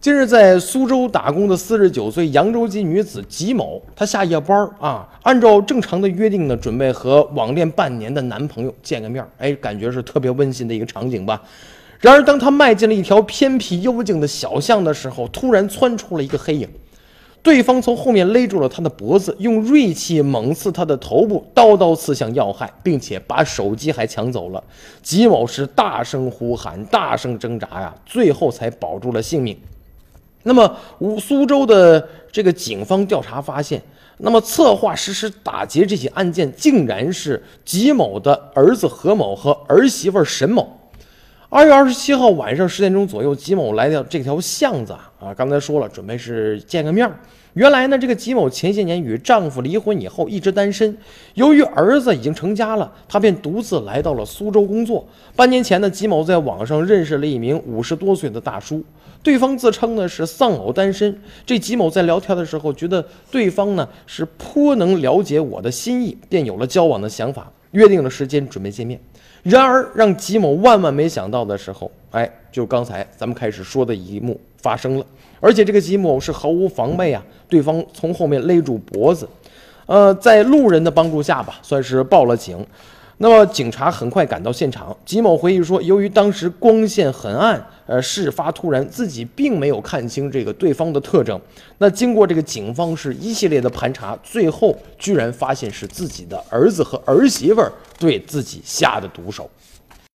近日，在苏州打工的四十九岁扬州籍女子吉某，她下夜班啊，按照正常的约定呢，准备和网恋半年的男朋友见个面哎，感觉是特别温馨的一个场景吧。然而，当她迈进了一条偏僻幽静的小巷的时候，突然窜出了一个黑影，对方从后面勒住了她的脖子，用锐器猛刺她的头部，刀刀刺向要害，并且把手机还抢走了。吉某是大声呼喊，大声挣扎呀，最后才保住了性命。那么，五苏州的这个警方调查发现，那么策划实施打劫这起案件，竟然是吉某的儿子何某和儿媳妇沈某。二月二十七号晚上十点钟左右，吉某来到这条巷子啊，刚才说了，准备是见个面儿。原来呢，这个吉某前些年与丈夫离婚以后一直单身，由于儿子已经成家了，他便独自来到了苏州工作。半年前呢，吉某在网上认识了一名五十多岁的大叔，对方自称呢是丧偶单身。这吉某在聊天的时候觉得对方呢是颇能了解我的心意，便有了交往的想法，约定了时间准备见面。然而让吉某万万没想到的时候，哎，就刚才咱们开始说的一幕发生了。而且这个吉某是毫无防备啊，对方从后面勒住脖子，呃，在路人的帮助下吧，算是报了警。那么警察很快赶到现场。吉某回忆说，由于当时光线很暗，呃，事发突然，自己并没有看清这个对方的特征。那经过这个警方是一系列的盘查，最后居然发现是自己的儿子和儿媳妇儿对自己下的毒手。